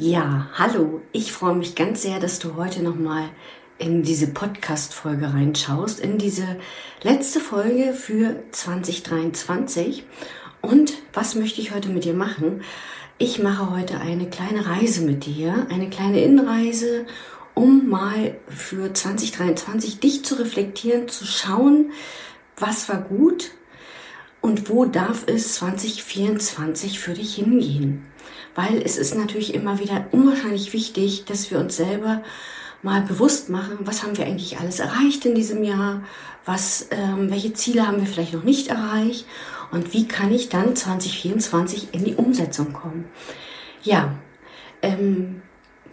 Ja, hallo. Ich freue mich ganz sehr, dass du heute nochmal in diese Podcast-Folge reinschaust, in diese letzte Folge für 2023. Und was möchte ich heute mit dir machen? Ich mache heute eine kleine Reise mit dir, eine kleine Innenreise, um mal für 2023 dich zu reflektieren, zu schauen, was war gut und wo darf es 2024 für dich hingehen weil es ist natürlich immer wieder unwahrscheinlich wichtig, dass wir uns selber mal bewusst machen, was haben wir eigentlich alles erreicht in diesem Jahr, was, ähm, welche Ziele haben wir vielleicht noch nicht erreicht? Und wie kann ich dann 2024 in die Umsetzung kommen. Ja, ähm,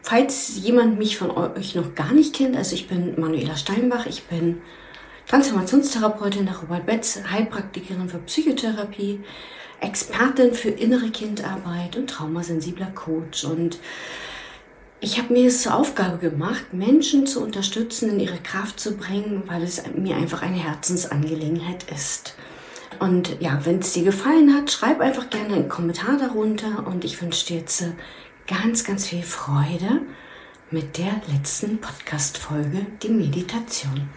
falls jemand mich von euch noch gar nicht kennt, also ich bin Manuela Steinbach, ich bin Transformationstherapeutin nach Robert Betz, Heilpraktikerin für Psychotherapie, Expertin für innere Kindarbeit und traumasensibler Coach. Und ich habe mir es zur Aufgabe gemacht, Menschen zu unterstützen, in ihre Kraft zu bringen, weil es mir einfach eine Herzensangelegenheit ist. Und ja, wenn es dir gefallen hat, schreib einfach gerne einen Kommentar darunter und ich wünsche dir jetzt ganz, ganz viel Freude mit der letzten Podcast-Folge, die Meditation.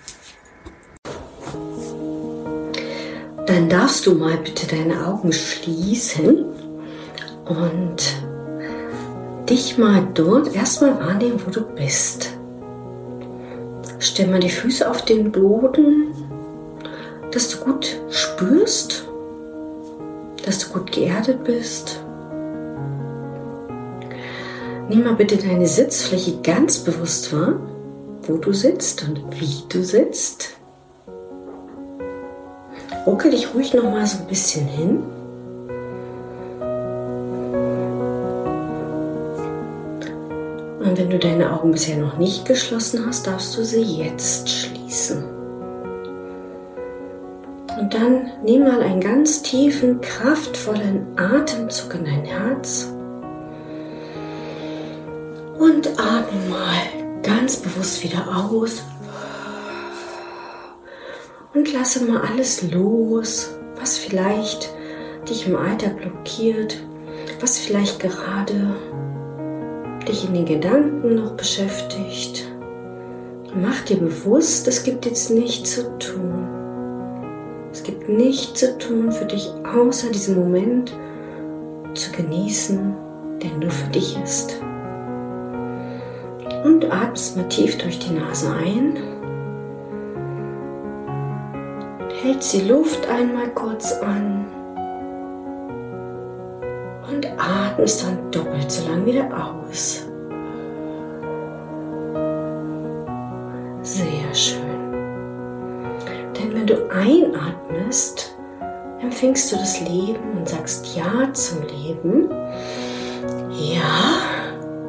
Dann darfst du mal bitte deine Augen schließen und dich mal dort erstmal wahrnehmen, wo du bist. Stell mal die Füße auf den Boden, dass du gut spürst, dass du gut geerdet bist. Nimm mal bitte deine Sitzfläche ganz bewusst wahr, wo du sitzt und wie du sitzt. Ruckel dich ruhig noch mal so ein bisschen hin. Und wenn du deine Augen bisher noch nicht geschlossen hast, darfst du sie jetzt schließen. Und dann nimm mal einen ganz tiefen, kraftvollen Atemzug in dein Herz. Und atme mal ganz bewusst wieder aus und lasse mal alles los, was vielleicht dich im Alter blockiert, was vielleicht gerade dich in den Gedanken noch beschäftigt. Mach dir bewusst, es gibt jetzt nichts zu tun. Es gibt nichts zu tun für dich, außer diesen Moment zu genießen, der nur für dich ist. Und atmest mal tief durch die Nase ein hältst die Luft einmal kurz an und atmest dann doppelt so lang wieder aus. Sehr schön. Denn wenn du einatmest, empfängst du das Leben und sagst Ja zum Leben. Ja.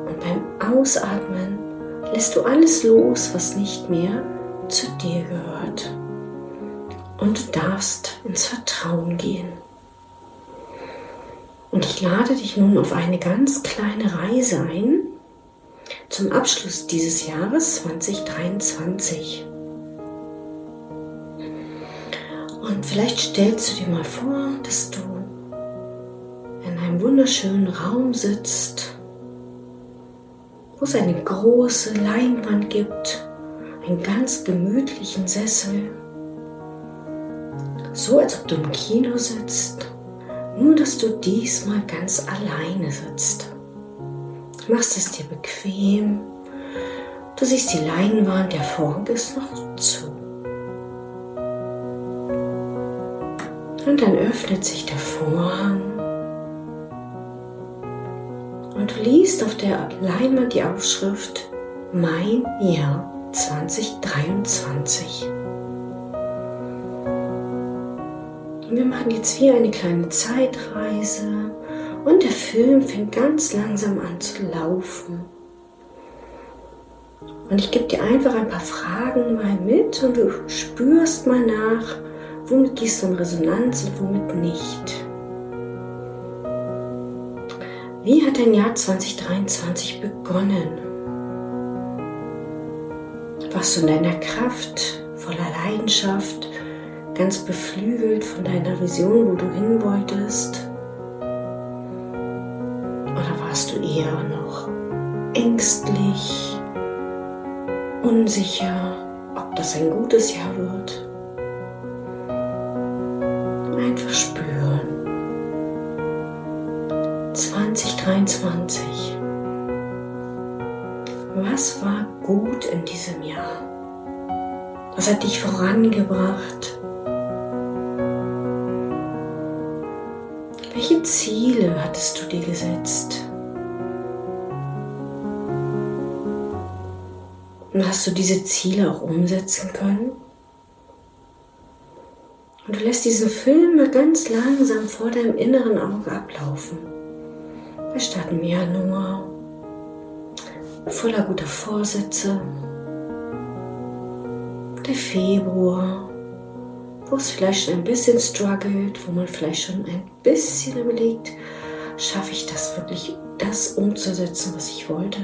Und beim Ausatmen lässt du alles los, was nicht mehr zu dir gehört und du darfst ins Vertrauen gehen. Und ich lade dich nun auf eine ganz kleine Reise ein zum Abschluss dieses Jahres 2023. Und vielleicht stellst du dir mal vor, dass du in einem wunderschönen Raum sitzt, wo es eine große Leinwand gibt, einen ganz gemütlichen Sessel so als ob du im Kino sitzt, nur dass du diesmal ganz alleine sitzt. Machst es dir bequem, du siehst die Leinwand, der Vorhang ist noch zu. Und dann öffnet sich der Vorhang und du liest auf der Leinwand die Aufschrift Mein Jahr 2023. wir machen jetzt wie eine kleine Zeitreise und der Film fängt ganz langsam an zu laufen. Und ich gebe dir einfach ein paar Fragen mal mit und du spürst mal nach, womit gehst du in Resonanz und womit nicht. Wie hat dein Jahr 2023 begonnen? Warst du in deiner Kraft, voller Leidenschaft, ganz beflügelt von deiner Vision, wo du hin wolltest? Oder warst du eher noch ängstlich, unsicher, ob das ein gutes Jahr wird. Einfach spüren. 2023. Was war gut in diesem Jahr? Was hat dich vorangebracht? Ziele hattest du dir gesetzt? Und hast du diese Ziele auch umsetzen können? Und du lässt diesen Film mal ganz langsam vor deinem inneren Auge ablaufen. Wir starten im Januar, voller guter Vorsätze. Der Februar, wo es vielleicht schon ein bisschen struggelt, wo man vielleicht schon ein bisschen überlegt, schaffe ich das wirklich, das umzusetzen, was ich wollte.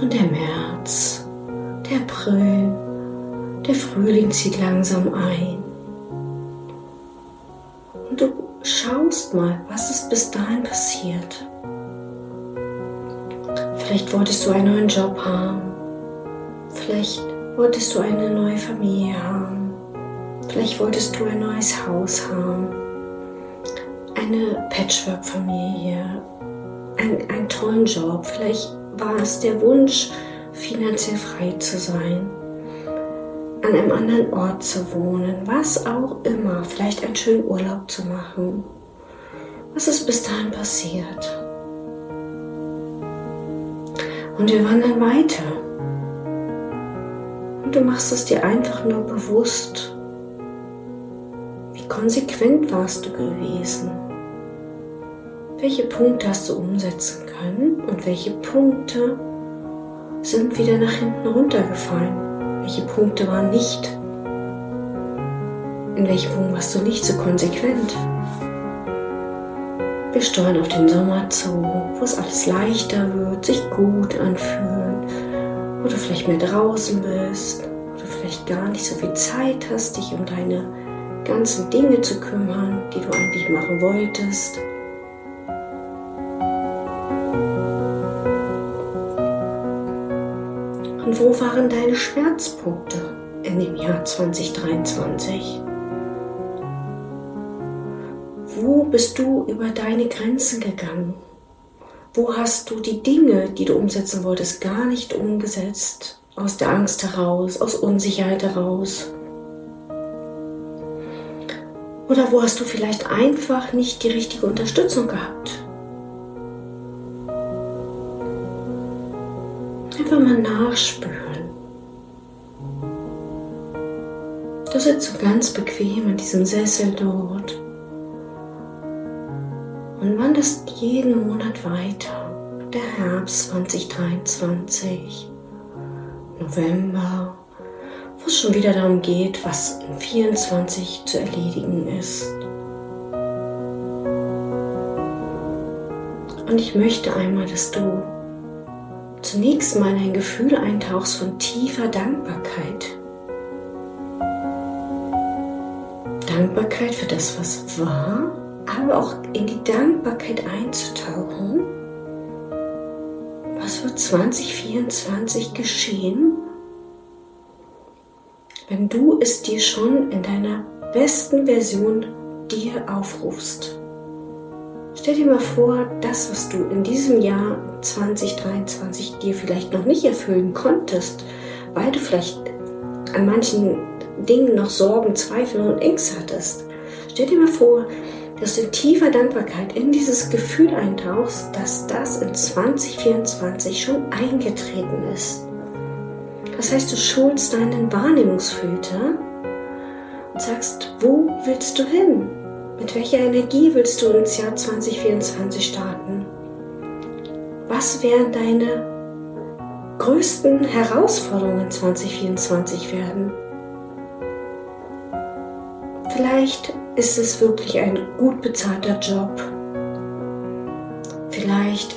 Und der März, der April, der Frühling zieht langsam ein. Und du schaust mal, was ist bis dahin passiert. Vielleicht wolltest du einen neuen Job haben. Vielleicht wolltest du eine neue Familie haben. Vielleicht wolltest du ein neues Haus haben. Eine Patchwork-Familie. Ein, einen tollen Job. Vielleicht war es der Wunsch, finanziell frei zu sein. An einem anderen Ort zu wohnen. Was auch immer. Vielleicht einen schönen Urlaub zu machen. Was ist bis dahin passiert? Und wir wandern weiter. Du machst es dir einfach nur bewusst. Wie konsequent warst du gewesen? Welche Punkte hast du umsetzen können und welche Punkte sind wieder nach hinten runtergefallen? Welche Punkte waren nicht? In welchem Punkt warst du nicht so konsequent? Wir steuern auf den Sommer zu, wo es alles leichter wird, sich gut anfühlt, wo du vielleicht mehr draußen bist, wo du vielleicht gar nicht so viel Zeit hast, dich um deine ganzen Dinge zu kümmern, die du eigentlich machen wolltest. Und wo waren deine Schmerzpunkte in dem Jahr 2023? Wo bist du über deine Grenzen gegangen? Wo hast du die Dinge, die du umsetzen wolltest, gar nicht umgesetzt? Aus der Angst heraus, aus Unsicherheit heraus? Oder wo hast du vielleicht einfach nicht die richtige Unterstützung gehabt? Einfach mal nachspüren. Du sitzt so ganz bequem in diesem Sessel dort und wanderst jeden Monat weiter. Der Herbst 2023, November, wo es schon wieder darum geht, was in 24 zu erledigen ist. Und ich möchte einmal, dass du zunächst mal in ein Gefühl eintauchst von tiefer Dankbarkeit. Dankbarkeit für das, was war aber auch in die Dankbarkeit einzutauchen. Was wird 2024 geschehen, wenn du es dir schon in deiner besten Version dir aufrufst? Stell dir mal vor, das, was du in diesem Jahr 2023 dir vielleicht noch nicht erfüllen konntest, weil du vielleicht an manchen Dingen noch Sorgen, Zweifel und Ängste hattest. Stell dir mal vor, dass du tiefer Dankbarkeit in dieses Gefühl eintauchst, dass das in 2024 schon eingetreten ist. Das heißt, du schulst deinen Wahrnehmungsfilter und sagst, wo willst du hin? Mit welcher Energie willst du ins Jahr 2024 starten? Was werden deine größten Herausforderungen 2024 werden? Vielleicht ist es wirklich ein gut bezahlter Job. Vielleicht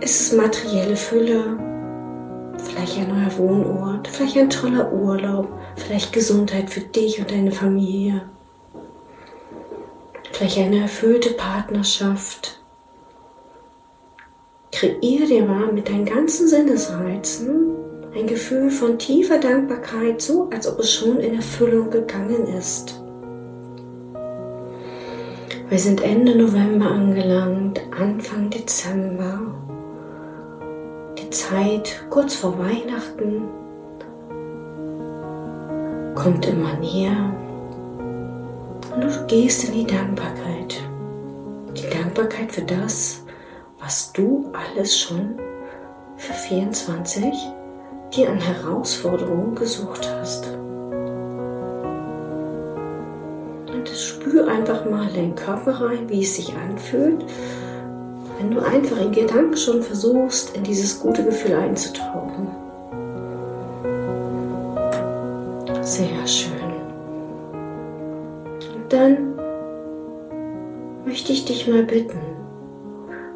ist es materielle Fülle, vielleicht ein neuer Wohnort, vielleicht ein toller Urlaub, vielleicht Gesundheit für dich und deine Familie, vielleicht eine erfüllte Partnerschaft, kreiere dir mal mit deinen ganzen Sinnesreizen ein Gefühl von tiefer Dankbarkeit, so als ob es schon in Erfüllung gegangen ist. Wir sind Ende November angelangt, Anfang Dezember. Die Zeit kurz vor Weihnachten kommt immer näher. Und du gehst in die Dankbarkeit. Die Dankbarkeit für das, was du alles schon für 24 dir an Herausforderungen gesucht hast. Spür einfach mal in den Körper rein, wie es sich anfühlt, wenn du einfach in Gedanken schon versuchst, in dieses gute Gefühl einzutauchen. Sehr schön. Und dann möchte ich dich mal bitten,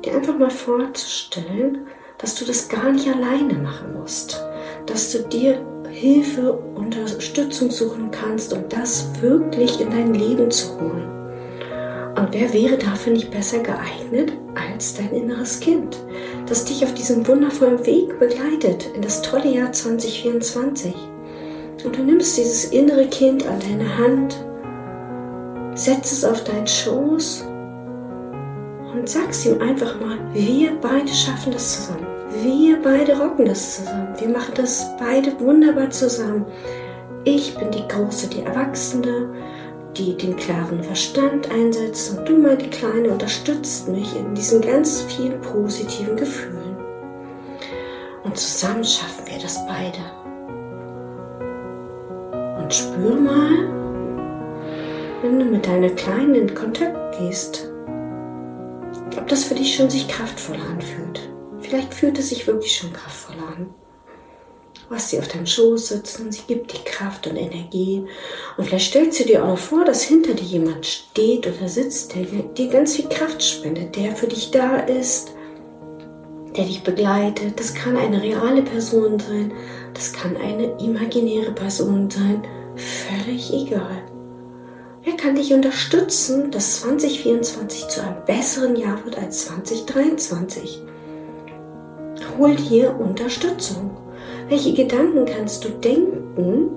dir einfach mal vorzustellen, dass du das gar nicht alleine machen musst, dass du dir Hilfe, Unterstützung suchen kannst, um das wirklich in dein Leben zu holen. Und wer wäre dafür nicht besser geeignet als dein inneres Kind, das dich auf diesem wundervollen Weg begleitet in das tolle Jahr 2024? Und du nimmst dieses innere Kind an deine Hand, setzt es auf deinen Schoß und sagst ihm einfach mal, wir beide schaffen das zusammen. Wir beide rocken das zusammen. Wir machen das beide wunderbar zusammen. Ich bin die Große, die Erwachsene, die den klaren Verstand einsetzt und du, meine Kleine, unterstützt mich in diesen ganz vielen positiven Gefühlen. Und zusammen schaffen wir das beide. Und spür mal, wenn du mit deiner Kleinen in Kontakt gehst, ob das für dich schon sich kraftvoll anfühlt. Vielleicht fühlt es sich wirklich schon kraftvoll an. Hast sie auf deinem Schoß sitzen sie gibt dir Kraft und Energie. Und vielleicht stellst du dir auch vor, dass hinter dir jemand steht oder sitzt, der dir ganz viel Kraft spendet, der für dich da ist, der dich begleitet. Das kann eine reale Person sein, das kann eine imaginäre Person sein. Völlig egal. Wer kann dich unterstützen, dass 2024 zu einem besseren Jahr wird als 2023? Hol dir Unterstützung. Welche Gedanken kannst du denken,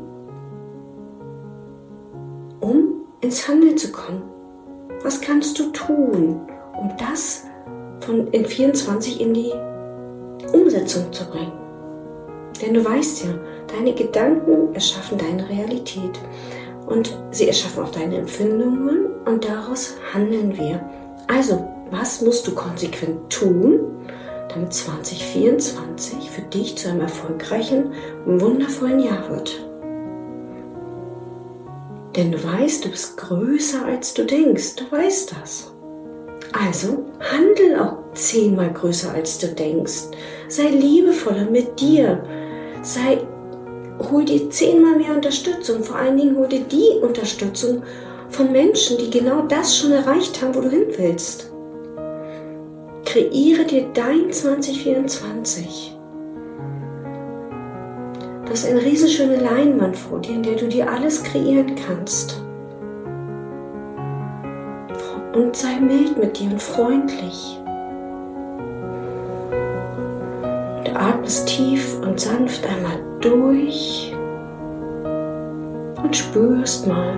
um ins Handeln zu kommen? Was kannst du tun, um das von in 24 in die Umsetzung zu bringen? Denn du weißt ja, deine Gedanken erschaffen deine Realität und sie erschaffen auch deine Empfindungen und daraus handeln wir. Also, was musst du konsequent tun, damit 2024 für dich zu einem erfolgreichen, wundervollen Jahr wird? Denn du weißt, du bist größer als du denkst. Du weißt das. Also handel auch zehnmal größer als du denkst. Sei liebevoller mit dir. Sei hol dir zehnmal mehr Unterstützung. Vor allen Dingen hol dir die Unterstützung von Menschen, die genau das schon erreicht haben, wo du hin willst. Kreiere dir dein 2024. Du hast eine riesenschöne Leinwand vor dir, in der du dir alles kreieren kannst. Und sei mild mit dir und freundlich. Du atmest tief und sanft einmal durch und spürst mal,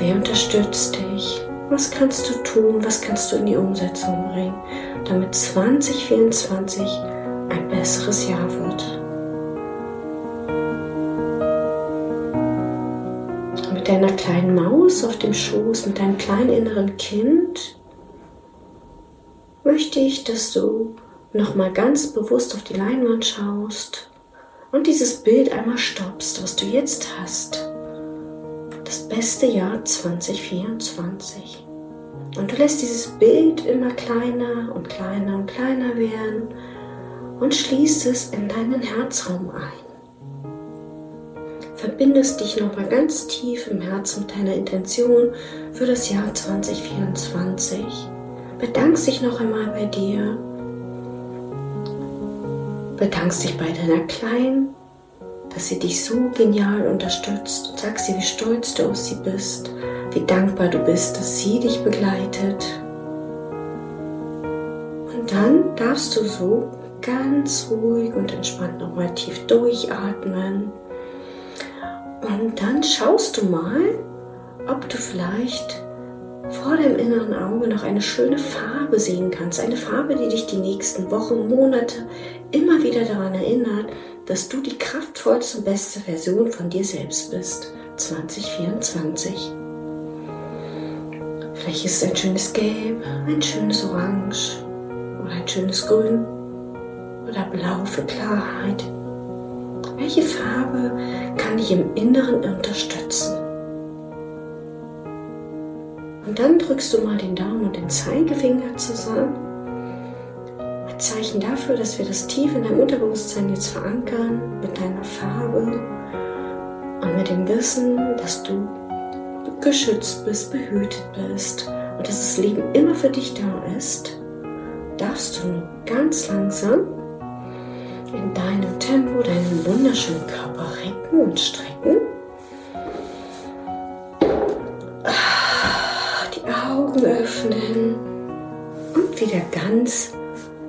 wer unterstützt dich, was kannst du tun, was kannst du in die Umsetzung bringen, damit 2024 ein besseres Jahr wird. Mit deiner kleinen Maus auf dem Schoß, mit deinem kleinen inneren Kind, möchte ich, dass du nochmal ganz bewusst auf die Leinwand schaust und dieses Bild einmal stoppst, was du jetzt hast. Das beste Jahr 2024. Und du lässt dieses Bild immer kleiner und kleiner und kleiner werden und schließt es in deinen Herzraum ein. Verbindest dich nochmal ganz tief im Herzen mit deiner Intention für das Jahr 2024. Bedankst dich noch einmal bei dir bedankst dich bei deiner Kleinen, dass sie dich so genial unterstützt und sagst ihr, wie stolz du auf sie bist, wie dankbar du bist, dass sie dich begleitet. Und dann darfst du so ganz ruhig und entspannt nochmal tief durchatmen. Und dann schaust du mal, ob du vielleicht vor dem inneren Auge noch eine schöne Farbe sehen kannst. Eine Farbe, die dich die nächsten Wochen, Monate immer wieder daran erinnert, dass du die kraftvollste und beste Version von dir selbst bist. 2024. Vielleicht ist es ein schönes Gelb, ein schönes Orange oder ein schönes Grün oder Blau für Klarheit. Welche Farbe kann dich im Inneren unterstützen? Und dann drückst du mal den Daumen und den Zeigefinger zusammen. Ein Zeichen dafür, dass wir das tief in deinem Unterbewusstsein jetzt verankern mit deiner Farbe und mit dem Wissen, dass du geschützt bist, behütet bist und dass das Leben immer für dich da ist, darfst du nur ganz langsam in deinem Tempo deinen wunderschönen Körper recken und strecken. Augen öffnen und wieder ganz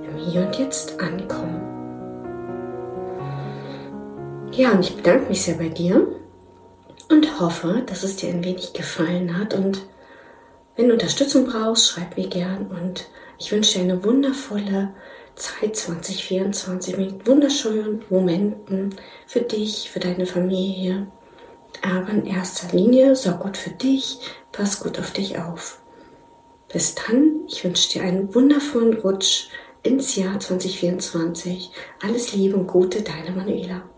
im Hier und Jetzt ankommen. Ja, und ich bedanke mich sehr bei dir und hoffe, dass es dir ein wenig gefallen hat. Und wenn du Unterstützung brauchst, schreib mir gern. Und ich wünsche dir eine wundervolle Zeit 2024 mit wunderschönen Momenten für dich, für deine Familie. Aber in erster Linie sorg gut für dich, pass gut auf dich auf. Bis dann, ich wünsche dir einen wundervollen Rutsch ins Jahr 2024. Alles Liebe und Gute, deine Manuela.